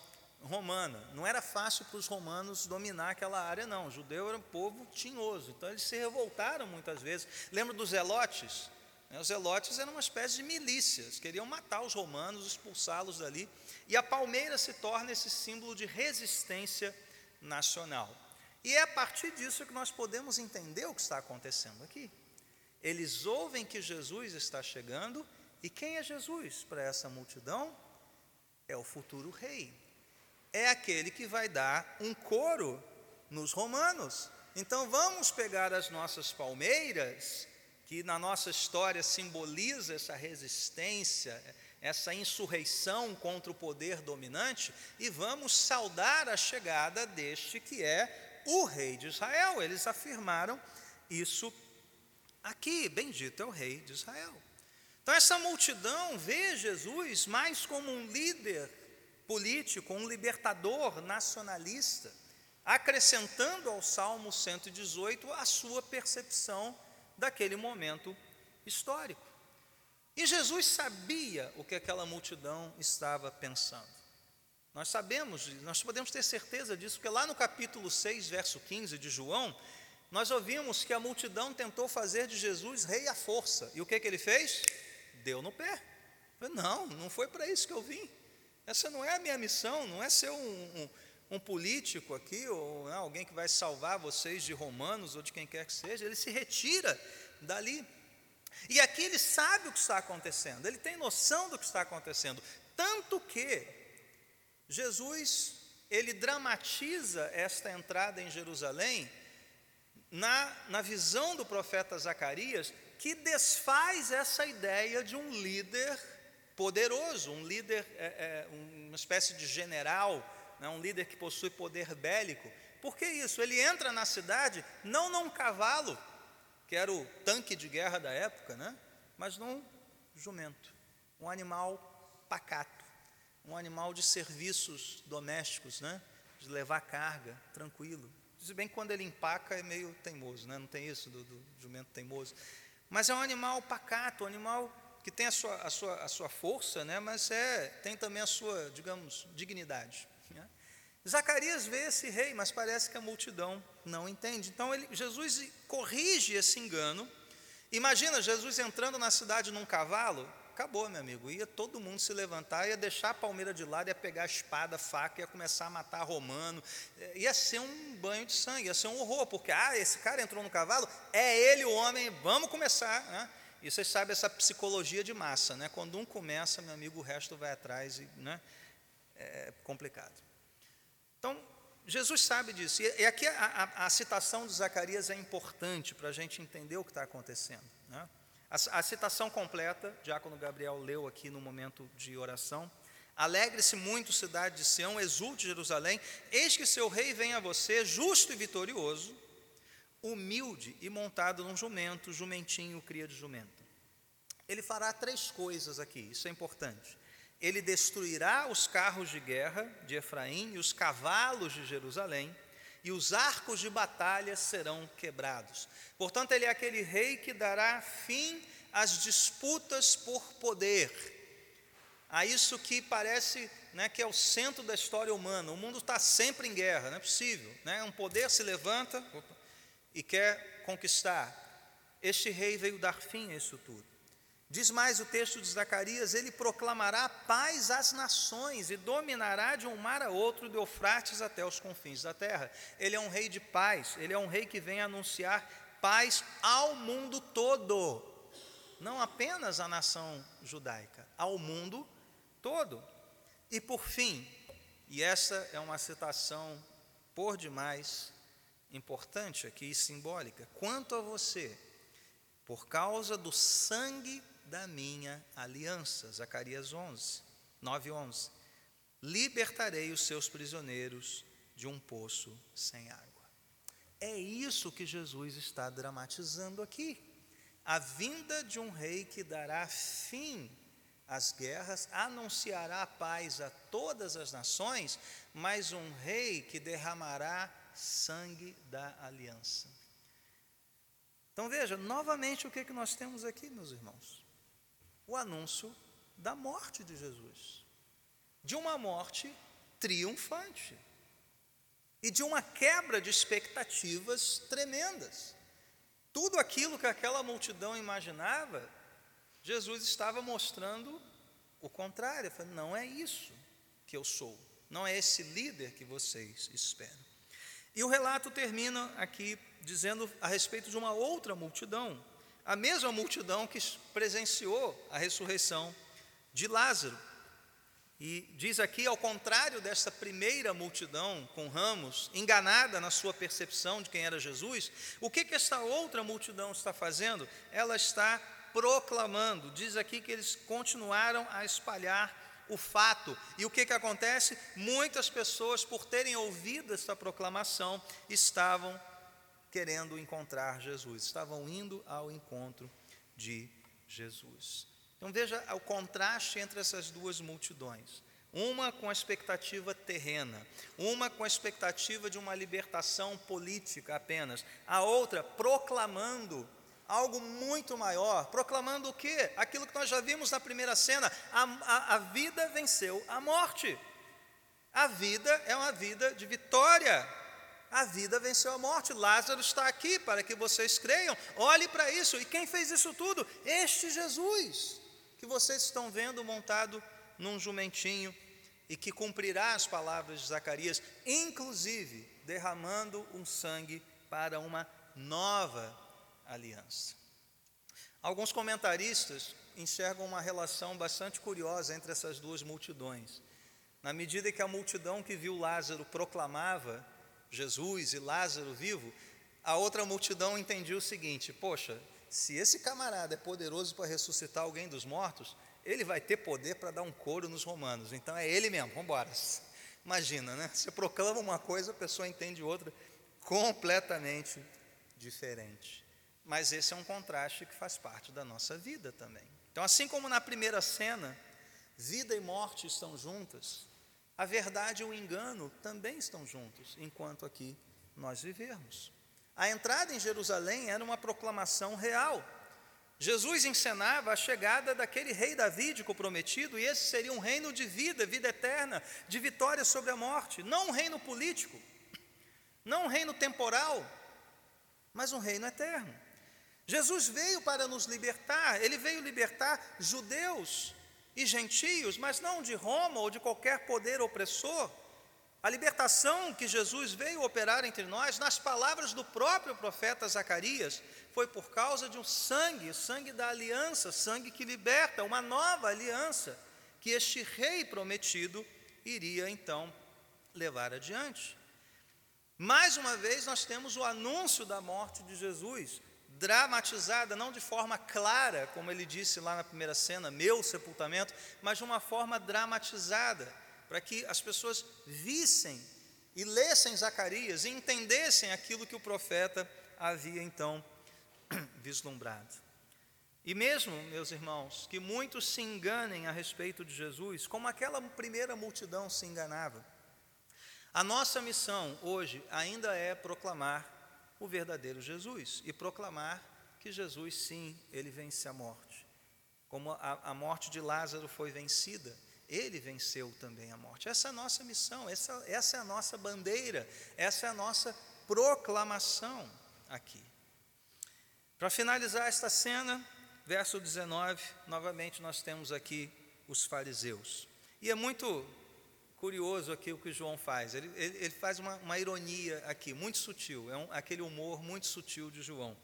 romana. Não era fácil para os romanos dominar aquela área, não. O judeu era um povo tinhoso, então eles se revoltaram muitas vezes. Lembra dos zelotes? Né, os zelotes eram uma espécie de milícias, queriam matar os romanos, expulsá-los dali. E a palmeira se torna esse símbolo de resistência nacional. E é a partir disso que nós podemos entender o que está acontecendo aqui. Eles ouvem que Jesus está chegando, e quem é Jesus para essa multidão? É o futuro rei é aquele que vai dar um coro nos romanos. Então vamos pegar as nossas palmeiras, que na nossa história simboliza essa resistência, essa insurreição contra o poder dominante, e vamos saudar a chegada deste que é o rei de Israel. Eles afirmaram isso aqui: bendito é o rei de Israel. Então, essa multidão vê Jesus mais como um líder político, um libertador nacionalista, acrescentando ao Salmo 118 a sua percepção daquele momento histórico. E Jesus sabia o que aquela multidão estava pensando. Nós sabemos, nós podemos ter certeza disso, porque lá no capítulo 6, verso 15 de João, nós ouvimos que a multidão tentou fazer de Jesus rei à força. E o que, que ele fez? Deu no pé. Não, não foi para isso que eu vim. Essa não é a minha missão, não é ser um, um, um político aqui, ou né, alguém que vai salvar vocês de romanos ou de quem quer que seja. Ele se retira dali. E aqui ele sabe o que está acontecendo, ele tem noção do que está acontecendo. Tanto que Jesus, ele dramatiza esta entrada em Jerusalém na, na visão do profeta Zacarias, que desfaz essa ideia de um líder poderoso, um líder, é, é, uma espécie de general, né, um líder que possui poder bélico. Por que isso? Ele entra na cidade não num cavalo, que era o tanque de guerra da época, né, mas num jumento. um animal pacato, um animal de serviços domésticos, né? de levar carga, tranquilo. Se bem que quando ele empaca é meio teimoso, né? não tem isso do, do jumento teimoso. Mas é um animal pacato, um animal que tem a sua, a sua, a sua força, né? mas é, tem também a sua, digamos, dignidade. Né? Zacarias vê esse rei, mas parece que a multidão não entende. Então ele, Jesus corrige esse engano. Imagina Jesus entrando na cidade num cavalo, acabou, meu amigo. Ia todo mundo se levantar, ia deixar a palmeira de lado, ia pegar a espada, a faca, ia começar a matar romano. Ia ser um banho de sangue, ia ser um horror, porque, ah, esse cara entrou no cavalo, é ele o homem, vamos começar. Né? E vocês sabem essa psicologia de massa, né? Quando um começa, meu amigo, o resto vai atrás, e, né? É complicado. Então, Jesus sabe disso. E aqui a, a, a citação de Zacarias é importante para a gente entender o que está acontecendo. Né? A, a citação completa, diácono Gabriel leu aqui no momento de oração. Alegre-se muito, cidade de Sião, exulte Jerusalém, eis que seu rei vem a você, justo e vitorioso, humilde e montado num jumento, jumentinho, cria de jumento. Ele fará três coisas aqui, isso é importante. Ele destruirá os carros de guerra de Efraim e os cavalos de Jerusalém, e os arcos de batalha serão quebrados. Portanto, ele é aquele rei que dará fim às disputas por poder. A isso que parece né, que é o centro da história humana. O mundo está sempre em guerra, não é possível. Né? Um poder se levanta opa, e quer conquistar. Este rei veio dar fim a isso tudo. Diz mais o texto de Zacarias: ele proclamará paz às nações e dominará de um mar a outro, de Eufrates até os confins da terra. Ele é um rei de paz, ele é um rei que vem anunciar paz ao mundo todo, não apenas à nação judaica, ao mundo todo. E por fim, e essa é uma citação por demais importante aqui e simbólica: quanto a você, por causa do sangue da minha aliança. Zacarias 11, 9 e 11. Libertarei os seus prisioneiros de um poço sem água. É isso que Jesus está dramatizando aqui. A vinda de um rei que dará fim às guerras, anunciará paz a todas as nações, mas um rei que derramará sangue da aliança. Então veja, novamente o que, é que nós temos aqui, meus irmãos? o anúncio da morte de Jesus, de uma morte triunfante e de uma quebra de expectativas tremendas. Tudo aquilo que aquela multidão imaginava, Jesus estava mostrando o contrário, falando, não é isso que eu sou, não é esse líder que vocês esperam. E o relato termina aqui dizendo a respeito de uma outra multidão, a mesma multidão que presenciou a ressurreição de Lázaro. E diz aqui, ao contrário desta primeira multidão com ramos, enganada na sua percepção de quem era Jesus, o que, que esta outra multidão está fazendo? Ela está proclamando. Diz aqui que eles continuaram a espalhar o fato. E o que, que acontece? Muitas pessoas, por terem ouvido esta proclamação, estavam querendo encontrar Jesus, estavam indo ao encontro de Jesus. Então veja o contraste entre essas duas multidões. Uma com a expectativa terrena, uma com a expectativa de uma libertação política apenas, a outra proclamando algo muito maior, proclamando o quê? Aquilo que nós já vimos na primeira cena: a, a, a vida venceu a morte. A vida é uma vida de vitória, a vida venceu a morte. Lázaro está aqui para que vocês creiam. Olhe para isso. E quem fez isso tudo? Este Jesus, que vocês estão vendo montado num jumentinho e que cumprirá as palavras de Zacarias, inclusive derramando um sangue para uma nova aliança. Alguns comentaristas enxergam uma relação bastante curiosa entre essas duas multidões. Na medida que a multidão que viu Lázaro proclamava Jesus e Lázaro vivo, a outra multidão entendia o seguinte: poxa, se esse camarada é poderoso para ressuscitar alguém dos mortos, ele vai ter poder para dar um couro nos romanos. Então é ele mesmo, vamos embora. Imagina, né? Você proclama uma coisa, a pessoa entende outra completamente diferente. Mas esse é um contraste que faz parte da nossa vida também. Então, assim como na primeira cena, vida e morte estão juntas, a verdade e o engano também estão juntos, enquanto aqui nós vivermos. A entrada em Jerusalém era uma proclamação real. Jesus encenava a chegada daquele rei davídico prometido, e esse seria um reino de vida, vida eterna, de vitória sobre a morte, não um reino político, não um reino temporal, mas um reino eterno. Jesus veio para nos libertar, ele veio libertar judeus e gentios, mas não de Roma ou de qualquer poder opressor. A libertação que Jesus veio operar entre nós, nas palavras do próprio profeta Zacarias, foi por causa de um sangue, sangue da aliança, sangue que liberta, uma nova aliança, que este rei prometido iria então levar adiante. Mais uma vez, nós temos o anúncio da morte de Jesus, dramatizada não de forma clara, como ele disse lá na primeira cena, meu sepultamento, mas de uma forma dramatizada, para que as pessoas vissem e lessem Zacarias e entendessem aquilo que o profeta havia então vislumbrado. E mesmo, meus irmãos, que muitos se enganem a respeito de Jesus, como aquela primeira multidão se enganava, a nossa missão hoje ainda é proclamar o verdadeiro Jesus e proclamar que Jesus, sim, ele vence a morte. Como a, a morte de Lázaro foi vencida, ele venceu também a morte. Essa é a nossa missão, essa, essa é a nossa bandeira, essa é a nossa proclamação aqui. Para finalizar esta cena, verso 19, novamente nós temos aqui os fariseus. E é muito curioso aqui o que João faz. Ele, ele, ele faz uma, uma, ironia aqui, muito sutil, é um, aquele humor muito sutil de João.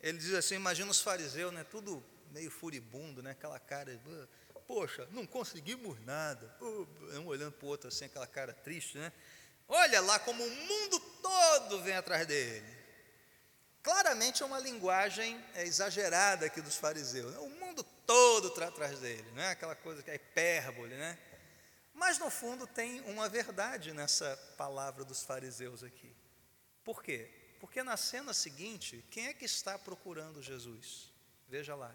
Ele diz assim: imagina os fariseus, né, tudo meio furibundo, né, aquela cara, poxa, não conseguimos nada. Um olhando para o outro assim, aquela cara triste, né? Olha lá como o mundo todo vem atrás dele. Claramente é uma linguagem é, exagerada aqui dos fariseus. Né? O mundo todo está atrás dele, né? aquela coisa que é hipérbole, né? Mas no fundo tem uma verdade nessa palavra dos fariseus aqui. Por quê? Porque na cena seguinte, quem é que está procurando Jesus? Veja lá.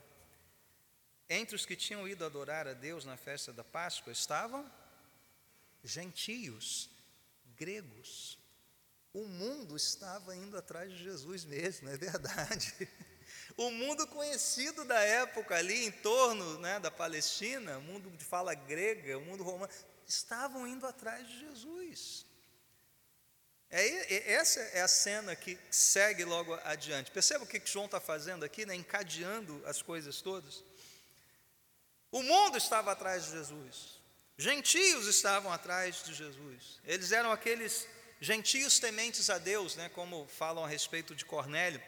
Entre os que tinham ido adorar a Deus na festa da Páscoa estavam gentios, gregos. O mundo estava indo atrás de Jesus mesmo, é verdade. O mundo conhecido da época ali em torno né, da Palestina, o mundo de fala grega, o mundo romano, estavam indo atrás de Jesus. É, essa é a cena que segue logo adiante. Perceba o que, que João está fazendo aqui, né, encadeando as coisas todas. O mundo estava atrás de Jesus, gentios estavam atrás de Jesus, eles eram aqueles gentios tementes a Deus, né, como falam a respeito de Cornélio.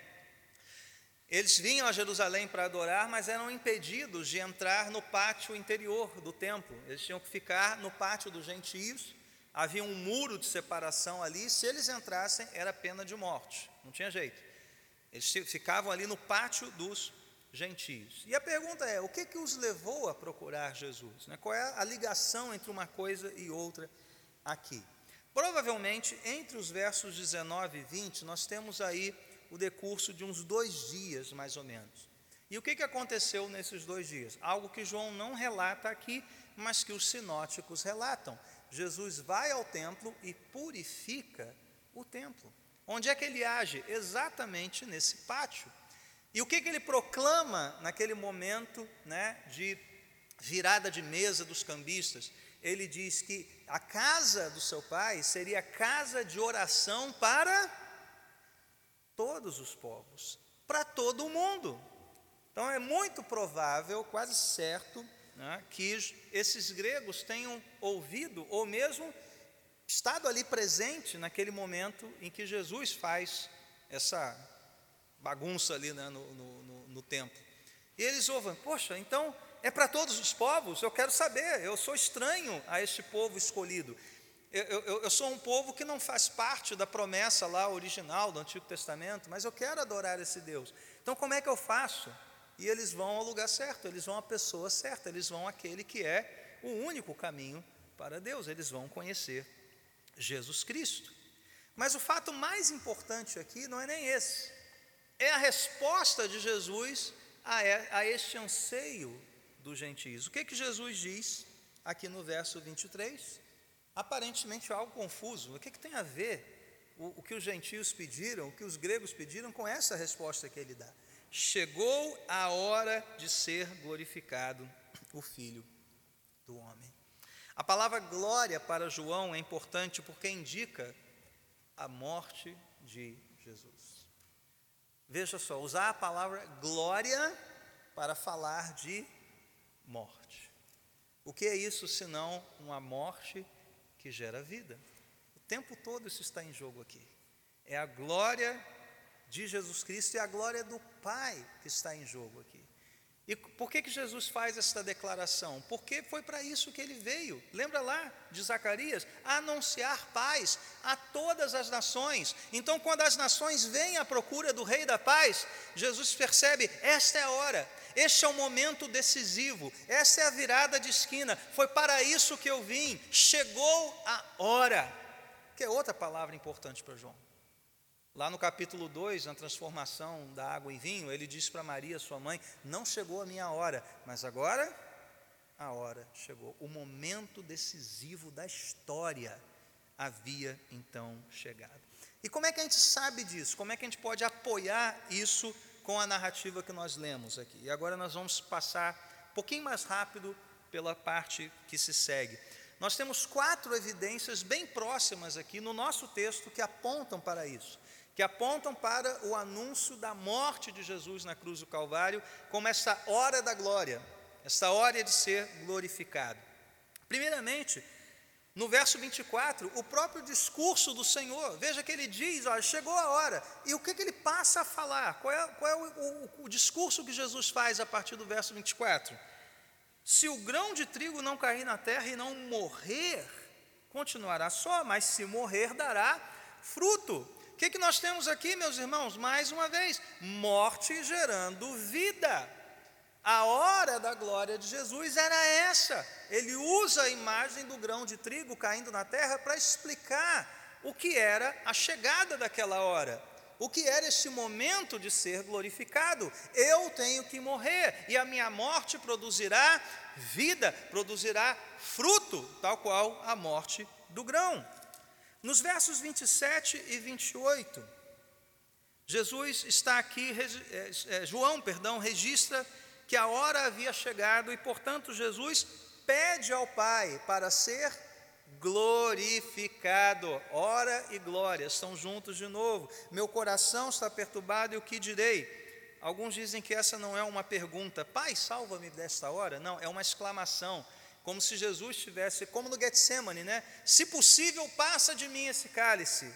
Eles vinham a Jerusalém para adorar, mas eram impedidos de entrar no pátio interior do templo. Eles tinham que ficar no pátio dos gentios. Havia um muro de separação ali. Se eles entrassem, era pena de morte. Não tinha jeito. Eles ficavam ali no pátio dos gentios. E a pergunta é: o que, que os levou a procurar Jesus? Né? Qual é a ligação entre uma coisa e outra aqui? Provavelmente, entre os versos 19 e 20, nós temos aí o decurso de uns dois dias, mais ou menos. E o que, que aconteceu nesses dois dias? Algo que João não relata aqui, mas que os sinóticos relatam. Jesus vai ao templo e purifica o templo. Onde é que ele age? Exatamente nesse pátio. E o que, que ele proclama naquele momento né, de virada de mesa dos cambistas? Ele diz que a casa do seu pai seria casa de oração para todos os povos, para todo o mundo. Então é muito provável, quase certo, né, que esses gregos tenham ouvido ou mesmo estado ali presente naquele momento em que Jesus faz essa bagunça ali né, no, no, no, no templo. E eles ouvem, poxa, então é para todos os povos, eu quero saber, eu sou estranho a este povo escolhido eu, eu, eu, sou um povo que não faz parte da promessa lá original do Antigo Testamento, mas eu quero adorar esse Deus. Então, como é que eu faço? E eles vão ao lugar certo, eles vão à pessoa certa, eles vão àquele que é o único caminho para Deus, eles vão conhecer Jesus Cristo. Mas o fato mais importante aqui não é nem esse, é a resposta de Jesus a, a este anseio dos gentios. O que, que Jesus diz aqui no verso 23? Aparentemente algo confuso. O que, que tem a ver o, o que os gentios pediram, o que os gregos pediram, com essa resposta que ele dá? Chegou a hora de ser glorificado o Filho do Homem. A palavra glória para João é importante porque indica a morte de Jesus. Veja só, usar a palavra glória para falar de morte. O que é isso senão uma morte que gera vida? O tempo todo isso está em jogo aqui. É a glória de Jesus Cristo e a glória do Pai que está em jogo aqui. E por que, que Jesus faz essa declaração? Porque foi para isso que ele veio. Lembra lá de Zacarias? Anunciar paz a todas as nações. Então, quando as nações vêm à procura do Rei da Paz, Jesus percebe: esta é a hora, este é o momento decisivo, essa é a virada de esquina. Foi para isso que eu vim. Chegou a hora. Que é outra palavra importante para João. Lá no capítulo 2, na transformação da água em vinho, ele diz para Maria, sua mãe: Não chegou a minha hora, mas agora a hora chegou. O momento decisivo da história havia então chegado. E como é que a gente sabe disso? Como é que a gente pode apoiar isso com a narrativa que nós lemos aqui? E agora nós vamos passar um pouquinho mais rápido pela parte que se segue. Nós temos quatro evidências bem próximas aqui no nosso texto que apontam para isso que apontam para o anúncio da morte de Jesus na cruz do Calvário, como essa hora da glória, essa hora de ser glorificado. Primeiramente, no verso 24, o próprio discurso do Senhor, veja que ele diz: olha, chegou a hora, e o que, que ele passa a falar? Qual é, qual é o, o, o discurso que Jesus faz a partir do verso 24? Se o grão de trigo não cair na terra e não morrer, continuará só, mas se morrer, dará fruto. O que, que nós temos aqui, meus irmãos? Mais uma vez, morte gerando vida. A hora da glória de Jesus era essa. Ele usa a imagem do grão de trigo caindo na terra para explicar o que era a chegada daquela hora. O que era esse momento de ser glorificado? Eu tenho que morrer e a minha morte produzirá vida, produzirá fruto, tal qual a morte do grão. Nos versos 27 e 28, Jesus está aqui, é, é, João, perdão, registra que a hora havia chegado e, portanto, Jesus pede ao Pai para ser glorificado. Hora e glória estão juntos de novo. Meu coração está perturbado e o que direi? Alguns dizem que essa não é uma pergunta, Pai, salva-me desta hora. Não, é uma exclamação como se Jesus tivesse, como no Getsemane, né? Se possível, passa de mim esse cálice.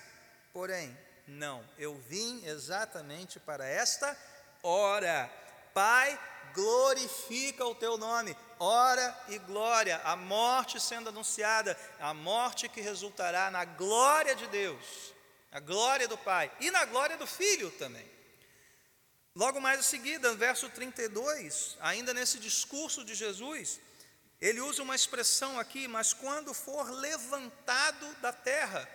Porém, não, eu vim exatamente para esta hora. Pai, glorifica o teu nome. Hora e glória, a morte sendo anunciada, a morte que resultará na glória de Deus, a glória do Pai e na glória do Filho também. Logo mais em seguida, no verso 32, ainda nesse discurso de Jesus, ele usa uma expressão aqui, mas quando for levantado da terra.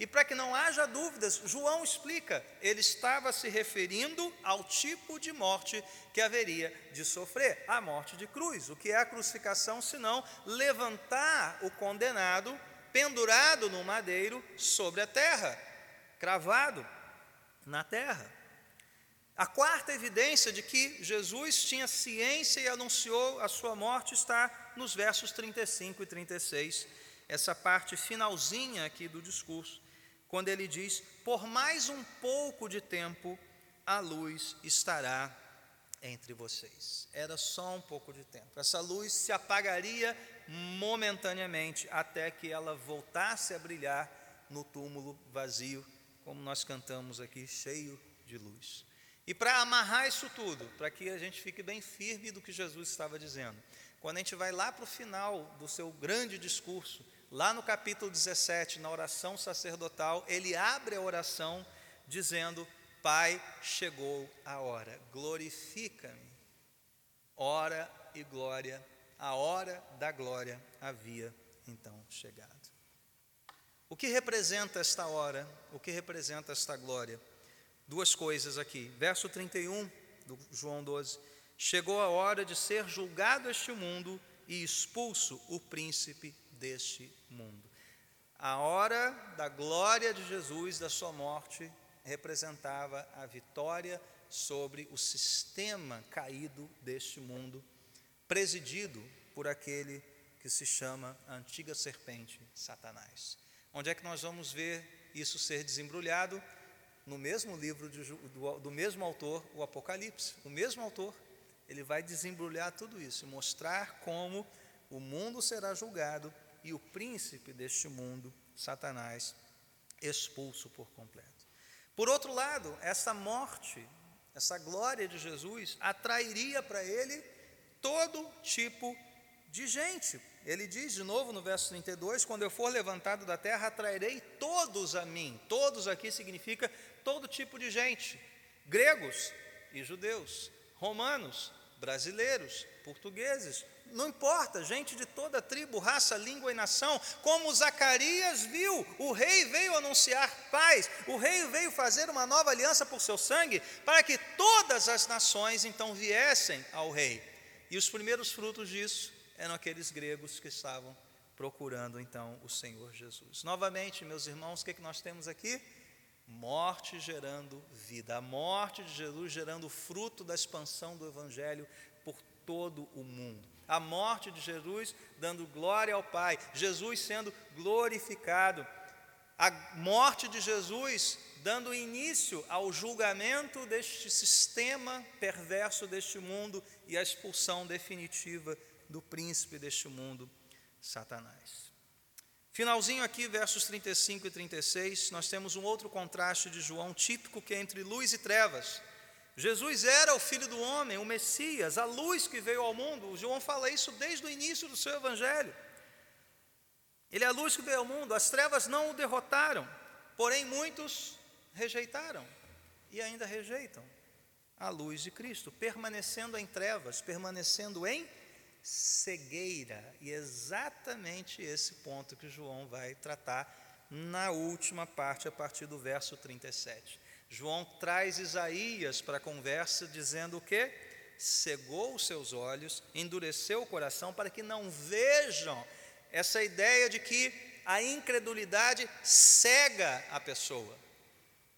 E para que não haja dúvidas, João explica, ele estava se referindo ao tipo de morte que haveria de sofrer, a morte de cruz. O que é a crucificação, senão levantar o condenado pendurado no madeiro sobre a terra, cravado na terra. A quarta evidência de que Jesus tinha ciência e anunciou a sua morte está nos versos 35 e 36, essa parte finalzinha aqui do discurso, quando ele diz: Por mais um pouco de tempo a luz estará entre vocês. Era só um pouco de tempo. Essa luz se apagaria momentaneamente até que ela voltasse a brilhar no túmulo vazio, como nós cantamos aqui, cheio de luz. E para amarrar isso tudo, para que a gente fique bem firme do que Jesus estava dizendo, quando a gente vai lá para o final do seu grande discurso, lá no capítulo 17, na oração sacerdotal, ele abre a oração dizendo: Pai, chegou a hora, glorifica-me. Hora e glória, a hora da glória havia então chegado. O que representa esta hora? O que representa esta glória? Duas coisas aqui. Verso 31 do João 12. chegou a hora de ser julgado este mundo e expulso o príncipe deste mundo. A hora da glória de Jesus, da sua morte, representava a vitória sobre o sistema caído deste mundo, presidido por aquele que se chama a antiga serpente, Satanás. Onde é que nós vamos ver isso ser desembrulhado? No mesmo livro de, do, do mesmo autor, o Apocalipse. O mesmo autor, ele vai desembrulhar tudo isso mostrar como o mundo será julgado e o príncipe deste mundo, Satanás, expulso por completo. Por outro lado, essa morte, essa glória de Jesus atrairia para ele todo tipo de gente, ele diz de novo no verso 32: Quando eu for levantado da terra, atrairei todos a mim. Todos aqui significa todo tipo de gente: gregos e judeus, romanos, brasileiros, portugueses, não importa, gente de toda tribo, raça, língua e nação, como Zacarias viu, o rei veio anunciar paz, o rei veio fazer uma nova aliança por seu sangue, para que todas as nações então viessem ao rei. E os primeiros frutos disso eram aqueles gregos que estavam procurando então o Senhor Jesus. Novamente, meus irmãos, o que, é que nós temos aqui? Morte gerando vida, a morte de Jesus gerando fruto da expansão do Evangelho por todo o mundo. A morte de Jesus dando glória ao Pai, Jesus sendo glorificado, a morte de Jesus dando início ao julgamento deste sistema perverso deste mundo e a expulsão definitiva do príncipe deste mundo, Satanás. Finalzinho aqui, versos 35 e 36, nós temos um outro contraste de João típico que é entre luz e trevas. Jesus era o filho do homem, o Messias, a luz que veio ao mundo. O João fala isso desde o início do seu evangelho. Ele é a luz que veio ao mundo, as trevas não o derrotaram, porém muitos rejeitaram e ainda rejeitam a luz de Cristo, permanecendo em trevas, permanecendo em cegueira. E é exatamente esse ponto que João vai tratar na última parte, a partir do verso 37. João traz Isaías para a conversa, dizendo o que? Cegou os seus olhos, endureceu o coração, para que não vejam essa ideia de que a incredulidade cega a pessoa.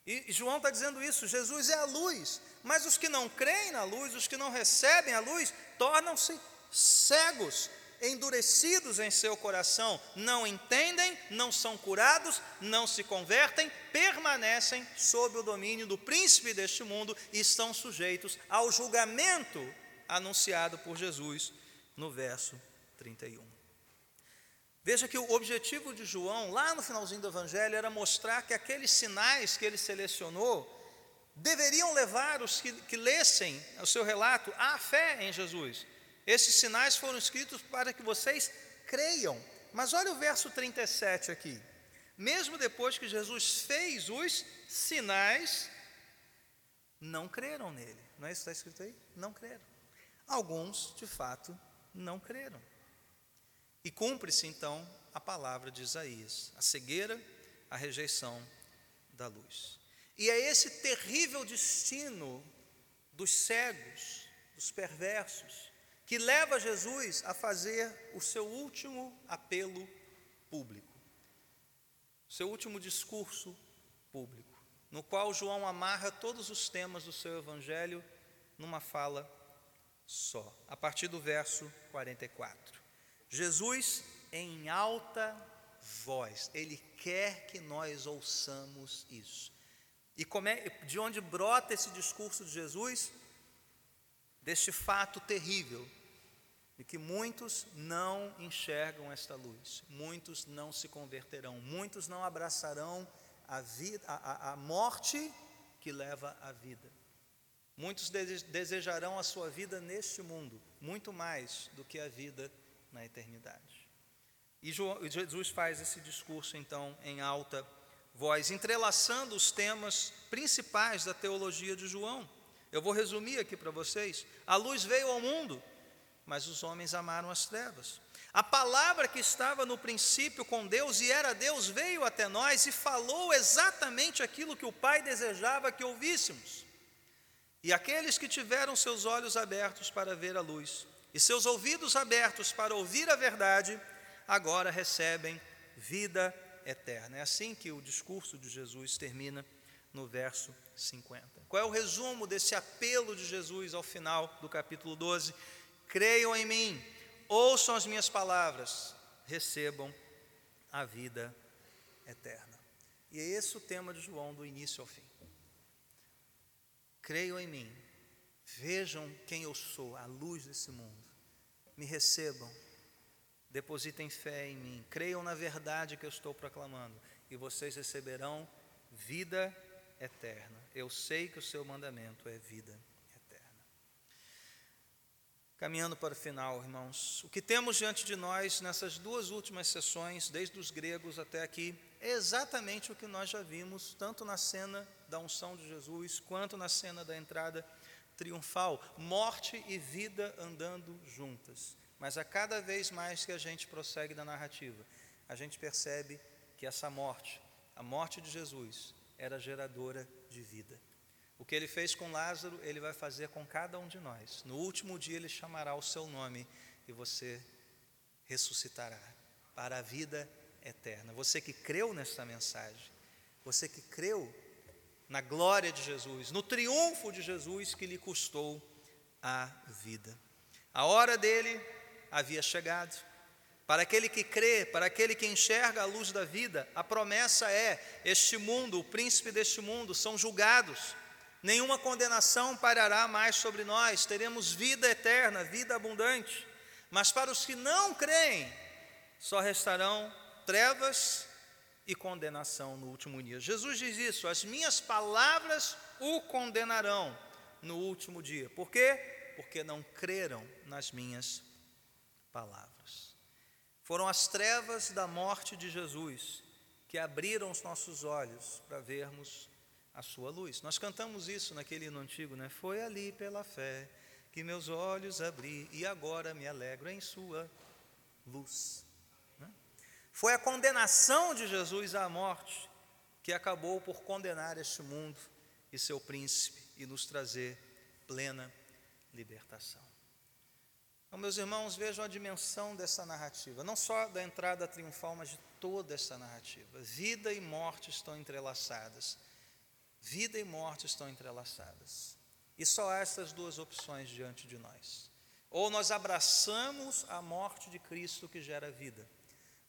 E João está dizendo isso: Jesus é a luz, mas os que não creem na luz, os que não recebem a luz, tornam-se cegos, endurecidos em seu coração, não entendem, não são curados, não se convertem, permanecem sob o domínio do príncipe deste mundo e estão sujeitos ao julgamento anunciado por Jesus no verso 31. Veja que o objetivo de João, lá no finalzinho do Evangelho, era mostrar que aqueles sinais que ele selecionou deveriam levar os que, que lessem o seu relato à fé em Jesus. Esses sinais foram escritos para que vocês creiam. Mas olha o verso 37 aqui. Mesmo depois que Jesus fez os sinais, não creram nele. Não é isso que está escrito aí? Não creram. Alguns, de fato, não creram. E cumpre-se então a palavra de Isaías: a cegueira, a rejeição da luz. E é esse terrível destino dos cegos, dos perversos, que leva Jesus a fazer o seu último apelo público, seu último discurso público, no qual João amarra todos os temas do seu evangelho numa fala só, a partir do verso 44. Jesus em alta voz, ele quer que nós ouçamos isso. E é, de onde brota esse discurso de Jesus? Deste fato terrível de que muitos não enxergam esta luz, muitos não se converterão, muitos não abraçarão a, vida, a, a morte que leva à vida. Muitos desejarão a sua vida neste mundo, muito mais do que a vida na eternidade. E Jesus faz esse discurso, então, em alta voz, entrelaçando os temas principais da teologia de João. Eu vou resumir aqui para vocês. A luz veio ao mundo, mas os homens amaram as trevas. A palavra que estava no princípio com Deus e era Deus veio até nós e falou exatamente aquilo que o Pai desejava que ouvíssemos. E aqueles que tiveram seus olhos abertos para ver a luz e seus ouvidos abertos para ouvir a verdade, agora recebem vida eterna. É assim que o discurso de Jesus termina no verso 50. Qual é o resumo desse apelo de Jesus ao final do capítulo 12? Creiam em mim, ouçam as minhas palavras, recebam a vida eterna. E é esse o tema de João do início ao fim. Creiam em mim, vejam quem eu sou, a luz desse mundo, me recebam, depositem fé em mim, creiam na verdade que eu estou proclamando, e vocês receberão vida eterna. Eu sei que o seu mandamento é vida eterna. Caminhando para o final, irmãos, o que temos diante de nós nessas duas últimas sessões, desde os gregos até aqui, é exatamente o que nós já vimos, tanto na cena da unção de Jesus, quanto na cena da entrada triunfal morte e vida andando juntas. Mas a cada vez mais que a gente prossegue na narrativa, a gente percebe que essa morte, a morte de Jesus, era geradora de vida. O que ele fez com Lázaro, ele vai fazer com cada um de nós. No último dia, ele chamará o seu nome e você ressuscitará para a vida eterna. Você que creu nessa mensagem, você que creu na glória de Jesus, no triunfo de Jesus que lhe custou a vida. A hora dele havia chegado. Para aquele que crê, para aquele que enxerga a luz da vida, a promessa é: este mundo, o príncipe deste mundo, são julgados, nenhuma condenação pairará mais sobre nós, teremos vida eterna, vida abundante. Mas para os que não creem, só restarão trevas e condenação no último dia. Jesus diz isso: as minhas palavras o condenarão no último dia. Por quê? Porque não creram nas minhas palavras. Foram as trevas da morte de Jesus que abriram os nossos olhos para vermos a sua luz. Nós cantamos isso naquele hino antigo, né? Foi ali pela fé que meus olhos abri e agora me alegro em sua luz. Né? Foi a condenação de Jesus à morte que acabou por condenar este mundo e seu príncipe e nos trazer plena libertação. Então, meus irmãos, vejam a dimensão dessa narrativa, não só da entrada triunfal, mas de toda essa narrativa. Vida e morte estão entrelaçadas. Vida e morte estão entrelaçadas. E só há essas duas opções diante de nós. Ou nós abraçamos a morte de Cristo que gera vida,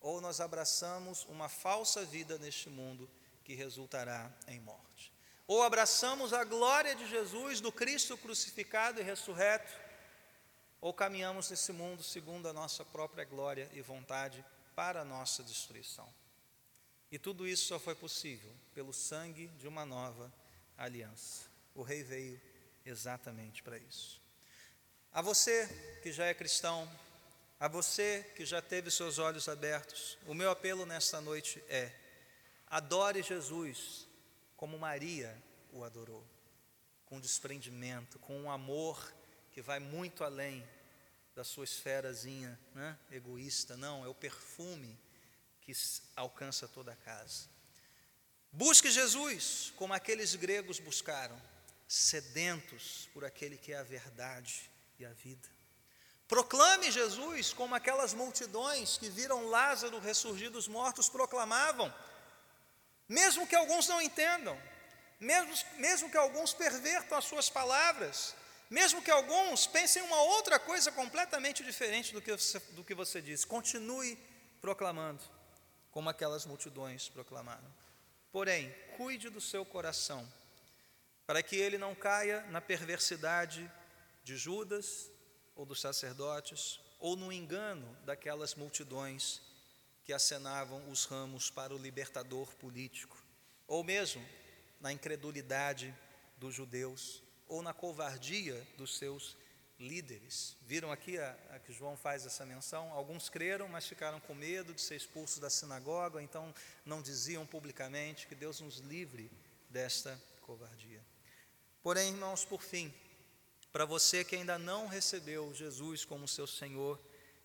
ou nós abraçamos uma falsa vida neste mundo que resultará em morte. Ou abraçamos a glória de Jesus, do Cristo crucificado e ressurreto, ou caminhamos nesse mundo segundo a nossa própria glória e vontade para a nossa destruição. E tudo isso só foi possível pelo sangue de uma nova aliança. O Rei veio exatamente para isso. A você que já é cristão, a você que já teve seus olhos abertos, o meu apelo nesta noite é: adore Jesus como Maria o adorou, com desprendimento, com um amor que vai muito além da sua esferazinha né, egoísta, não, é o perfume que alcança toda a casa. Busque Jesus como aqueles gregos buscaram, sedentos por aquele que é a verdade e a vida. Proclame Jesus como aquelas multidões que viram Lázaro ressurgir dos mortos proclamavam, mesmo que alguns não entendam, mesmo, mesmo que alguns pervertam as suas palavras, mesmo que alguns pensem uma outra coisa completamente diferente do que você, do que você diz, continue proclamando, como aquelas multidões proclamaram. Porém, cuide do seu coração, para que ele não caia na perversidade de Judas ou dos sacerdotes, ou no engano daquelas multidões que acenavam os ramos para o libertador político, ou mesmo na incredulidade dos judeus ou na covardia dos seus líderes. Viram aqui a, a, que João faz essa menção? Alguns creram, mas ficaram com medo de ser expulsos da sinagoga, então não diziam publicamente que Deus nos livre desta covardia. Porém, irmãos, por fim, para você que ainda não recebeu Jesus como seu Senhor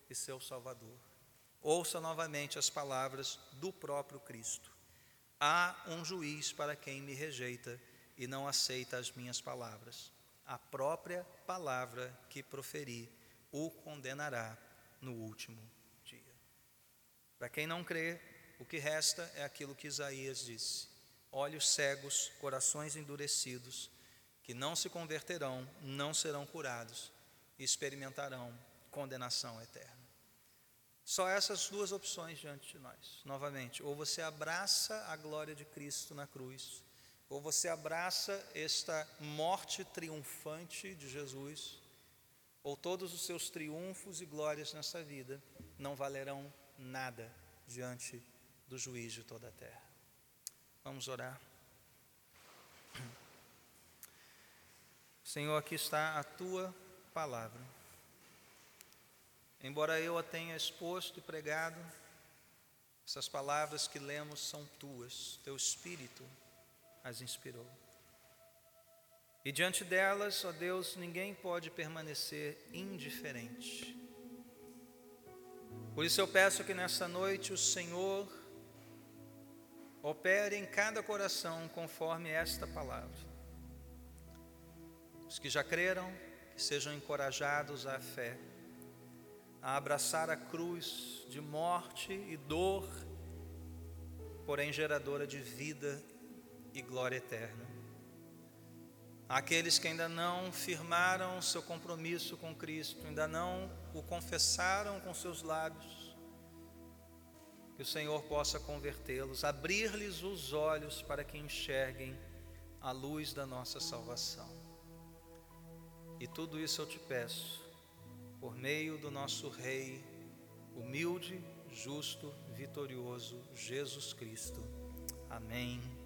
e seu Salvador, ouça novamente as palavras do próprio Cristo. Há um juiz para quem me rejeita e não aceita as minhas palavras. A própria palavra que proferir o condenará no último dia. Para quem não crê, o que resta é aquilo que Isaías disse: olhos cegos, corações endurecidos, que não se converterão, não serão curados e experimentarão condenação eterna. Só essas duas opções diante de nós. Novamente, ou você abraça a glória de Cristo na cruz, ou você abraça esta morte triunfante de Jesus, ou todos os seus triunfos e glórias nessa vida não valerão nada diante do juiz de toda a terra. Vamos orar. Senhor, aqui está a tua palavra. Embora eu a tenha exposto e pregado, essas palavras que lemos são tuas, teu Espírito as inspirou. E diante delas, ó Deus, ninguém pode permanecer indiferente. Por isso eu peço que nessa noite o Senhor opere em cada coração conforme esta palavra. Os que já creram, que sejam encorajados à fé, a abraçar a cruz de morte e dor, porém geradora de vida e glória eterna. Aqueles que ainda não firmaram seu compromisso com Cristo, ainda não o confessaram com seus lábios, que o Senhor possa convertê-los, abrir-lhes os olhos para que enxerguem a luz da nossa salvação. E tudo isso eu te peço, por meio do nosso Rei, humilde, justo, vitorioso, Jesus Cristo. Amém